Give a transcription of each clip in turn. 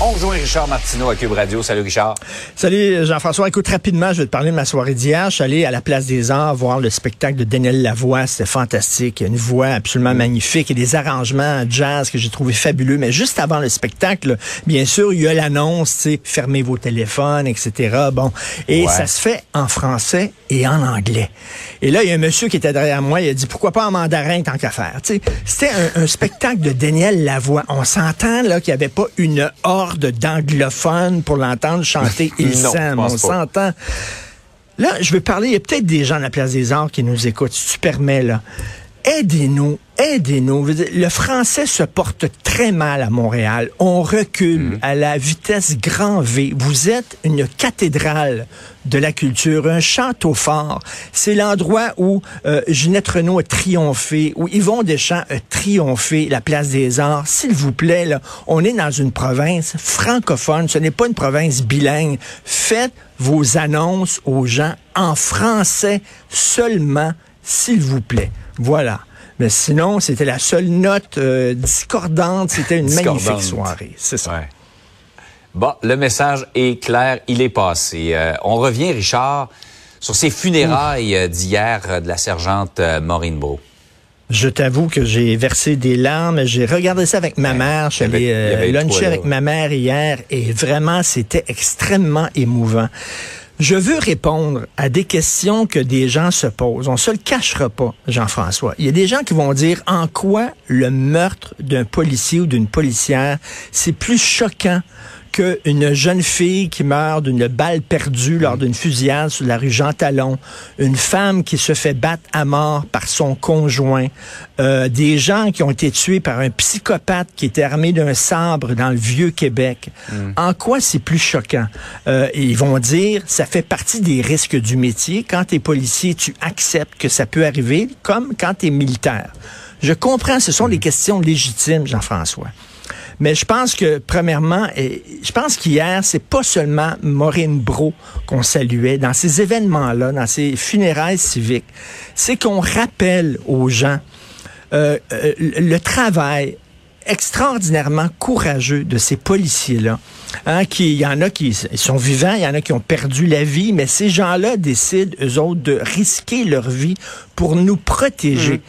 On rejoint Richard Martineau à Cube Radio. Salut Richard. Salut Jean-François. Écoute, rapidement, je vais te parler de ma soirée d'hier. Je suis allé à la Place des Arts voir le spectacle de Daniel Lavoie. C'était fantastique. Une voix absolument Mm. magnifique et des arrangements jazz que j'ai trouvé fabuleux. Mais juste avant le spectacle, bien sûr, il y a l'annonce, tu sais, fermez vos téléphones, etc. Bon. Et Ouais. ça se fait en français et en anglais. Et là, il y a un monsieur qui était derrière moi. Il a dit, pourquoi pas en mandarin tant qu'à faire? Tu sais, c'était un, un spectacle de Daniel Lavoie. On s'entend, là, qu'il n'y avait pas une horde d'anglophones pour l'entendre chanter Il s'aime. On s'entend. Là, je veux parler, il y a peut-être des gens à la Place des Arts qui nous écoutent, si tu permets, là. Aidez-nous, aidez-nous. Le français se porte très mal à Montréal. On recule à la vitesse grand V. Vous êtes une cathédrale de la culture, un château fort. C'est l'endroit où euh, Ginette Renault a triomphé, où Yvon Deschamps a triomphé, la place des arts. S'il vous plaît, là, on est dans une province francophone, ce n'est pas une province bilingue. Faites vos annonces aux gens en français seulement, s'il vous plaît. Voilà. Mais sinon, c'était la seule note euh, discordante. C'était une Discordante. magnifique soirée. C'est ça. Ouais. Bon, le message est clair, il est passé. Euh, on revient, Richard, sur ces funérailles euh, d'hier de la sergente Maureen Bro. Je t'avoue que j'ai versé des larmes. J'ai regardé ça avec ma mère. Je suis allé luncher avec ma mère hier et vraiment, c'était extrêmement émouvant. Je veux répondre à des questions que des gens se posent. On se le cachera pas, Jean-François. Il y a des gens qui vont dire en quoi le meurtre d'un policier ou d'une policière, c'est plus choquant qu'une jeune fille qui meurt d'une balle perdue lors d'une fusillade sur la rue Jean Talon, une femme qui se fait battre à mort par son conjoint, euh, des gens qui ont été tués par un psychopathe qui était armé d'un sabre dans le vieux Québec. En quoi c'est plus choquant? Euh, ils vont dire, ça fait partie des risques du métier. Quand tu es policier, tu acceptes que ça peut arriver, comme quand tu es militaire. Je comprends, ce sont des questions légitimes, Jean-François. Mais je pense que, premièrement, je pense qu'hier, c'est pas seulement Maureen Bro qu'on saluait dans ces événements-là, dans ces funérailles civiques. C'est qu'on rappelle aux gens euh, euh, le travail extraordinairement courageux de ces policiers-là. Hein, qui, il y en a qui sont vivants, il y en a qui ont perdu la vie, mais ces gens-là décident, eux autres, de risquer leur vie pour nous protéger.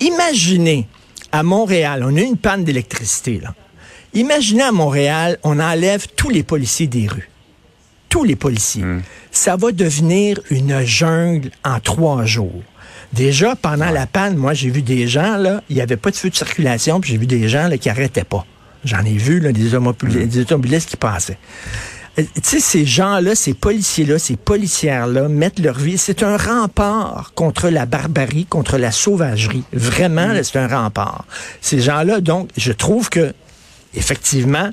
Imaginez, à Montréal, on a une panne d'électricité, là. Imaginez à Montréal, on enlève tous les policiers des rues. Tous les policiers. Ça va devenir une jungle en trois jours. Déjà, pendant la panne, moi, j'ai vu des gens, là, il n'y avait pas de feu de circulation, puis j'ai vu des gens là, qui arrêtaient pas. J'en ai vu là, des, des automobilistes qui passaient. Euh, Tu sais, ces gens-là, ces policiers-là, ces policières-là mettent leur vie. C'est un rempart contre la barbarie, contre la sauvagerie. Vraiment, là, c'est un rempart. Ces gens-là, donc, je trouve que, effectivement,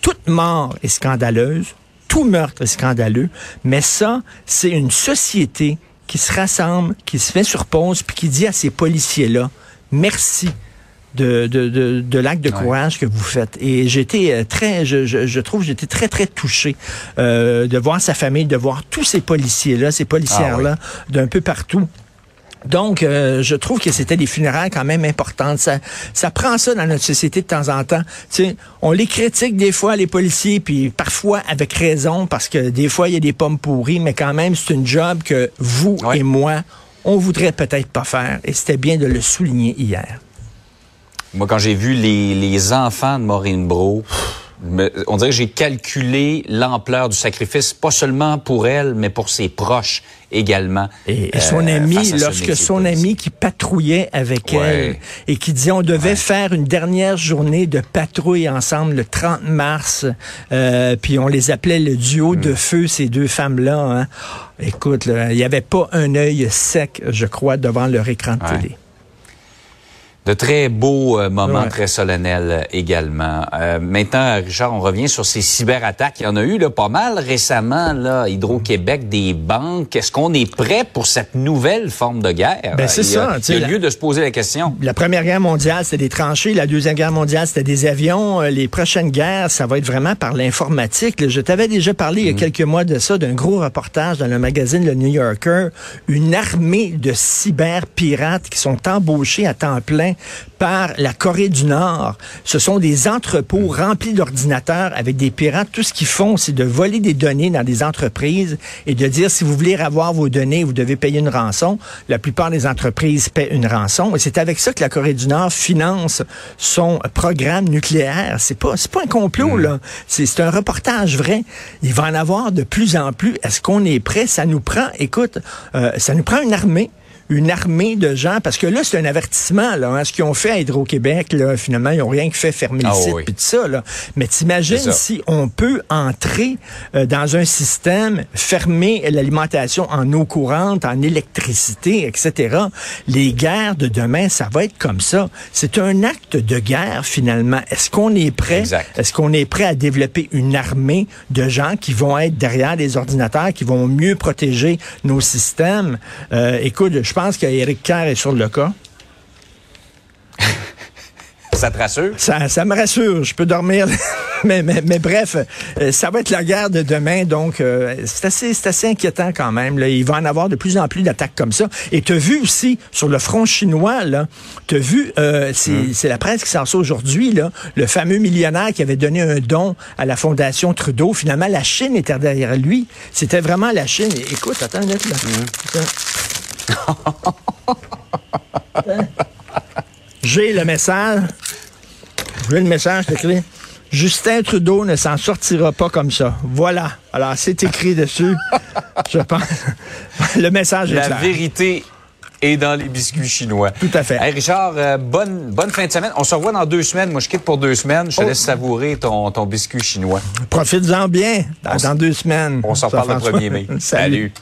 toute mort est scandaleuse, tout meurtre est scandaleux, mais ça, c'est une société qui se rassemble, qui se fait sur pause, puis qui dit à ces policiers-là, merci de, de, de, de l'acte de Ouais. courage que vous faites. Et j'étais euh, très, je, je, je trouve, j'étais très, très touché euh, de voir sa famille, de voir tous ces policiers-là, ces policières-là, d'un peu partout. Donc, euh, je trouve que c'était des funérailles quand même importantes. Ça, ça prend ça dans notre société de temps en temps. Tu sais, on les critique des fois, les policiers, puis parfois avec raison, parce que des fois, il y a des pommes pourries, mais quand même, c'est une job que vous Ouais. et moi, on voudrait peut-être pas faire. Et c'était bien de le souligner hier. Moi, quand j'ai vu les, les enfants de Maureen Bro, on dirait que j'ai calculé l'ampleur du sacrifice, pas seulement pour elle, mais pour ses proches également. Et, et euh, son ami, lorsque son ami qui patrouillait avec Ouais. elle et qui disait on devait faire une dernière journée de patrouille ensemble le 30 mars, euh, puis on les appelait le duo Hmm. de feu, ces deux femmes-là. hein. Écoute, il n'y avait pas un œil sec, je crois, devant leur écran de Ouais. télé. De très beaux euh, moments Ouais. très solennels euh, également. Euh, maintenant, Richard, on revient sur ces cyberattaques. Il y en a eu là, pas mal récemment, là, Hydro-Québec, des banques. Est-ce qu'on est prêt pour cette nouvelle forme de guerre? Ben, c'est ça, Il y a la- lieu de se poser la question. La Première Guerre mondiale, c'était des tranchées. La Deuxième Guerre mondiale, c'était des avions. Les prochaines guerres, ça va être vraiment par l'informatique. Je t'avais déjà parlé il y a quelques mois de ça, d'un gros reportage dans le magazine Le New Yorker. Une armée de cyberpirates qui sont embauchés à temps plein par la Corée du Nord. Ce sont des entrepôts remplis d'ordinateurs avec des pirates. Tout ce qu'ils font, c'est de voler des données dans des entreprises et de dire si vous voulez avoir vos données, vous devez payer une rançon. La plupart des entreprises paient une rançon et c'est avec ça que la Corée du Nord finance son programme nucléaire. C'est pas c'est pas un complot là. C'est c'est un reportage vrai. Il va en avoir de plus en plus. Est-ce qu'on est prêt? Ça nous prend. Écoute, euh, ça nous prend une armée une armée de gens, parce que là, c'est un avertissement, là, hein, ce qu'ils ont fait à Hydro-Québec, là, finalement, ils ont rien que fait fermer le Ah site, oui. puis tout ça, là. Mais t'imagines si on peut entrer euh, dans un système, fermer l'alimentation en eau courante, en électricité, etc. Les guerres de demain, ça va être comme ça. C'est un acte de guerre, finalement. Est-ce qu'on est prêt? Est-ce qu'on est prêt à développer une armée de gens qui vont être derrière les ordinateurs, qui vont mieux protéger nos systèmes? Euh, écoute, je pense qu'Éric Kerr est sur le cas. Ça te rassure? Ça, ça me rassure, je peux dormir. mais, mais, mais bref, euh, ça va être la guerre de demain, donc euh, c'est assez, assez inquiétant quand même. Là. Il va en avoir de plus en plus d'attaques comme ça. Et tu as vu aussi sur le front chinois, là, tu as vu, euh, c'est c'est la presse qui sort ça aujourd'hui, là, le fameux millionnaire qui avait donné un don à la Fondation Trudeau. Finalement, la Chine était derrière lui. C'était vraiment la Chine. Écoute, attends, là, là. Attends. J'ai le message. J'ai le message écrit. Justin Trudeau ne s'en sortira pas comme ça. Voilà. Alors, c'est écrit dessus. Je pense. Le message est La clair. vérité est dans les biscuits chinois. Tout à fait. Hey Richard, euh, bonne, bonne fin de semaine. On se revoit dans deux semaines. Moi, je quitte pour deux semaines. Je te Oh. laisse savourer ton, ton biscuit chinois. Profites-en bien dans, deux semaines. On s'en parle le Jean-François. 1er mai. Salut. Salut.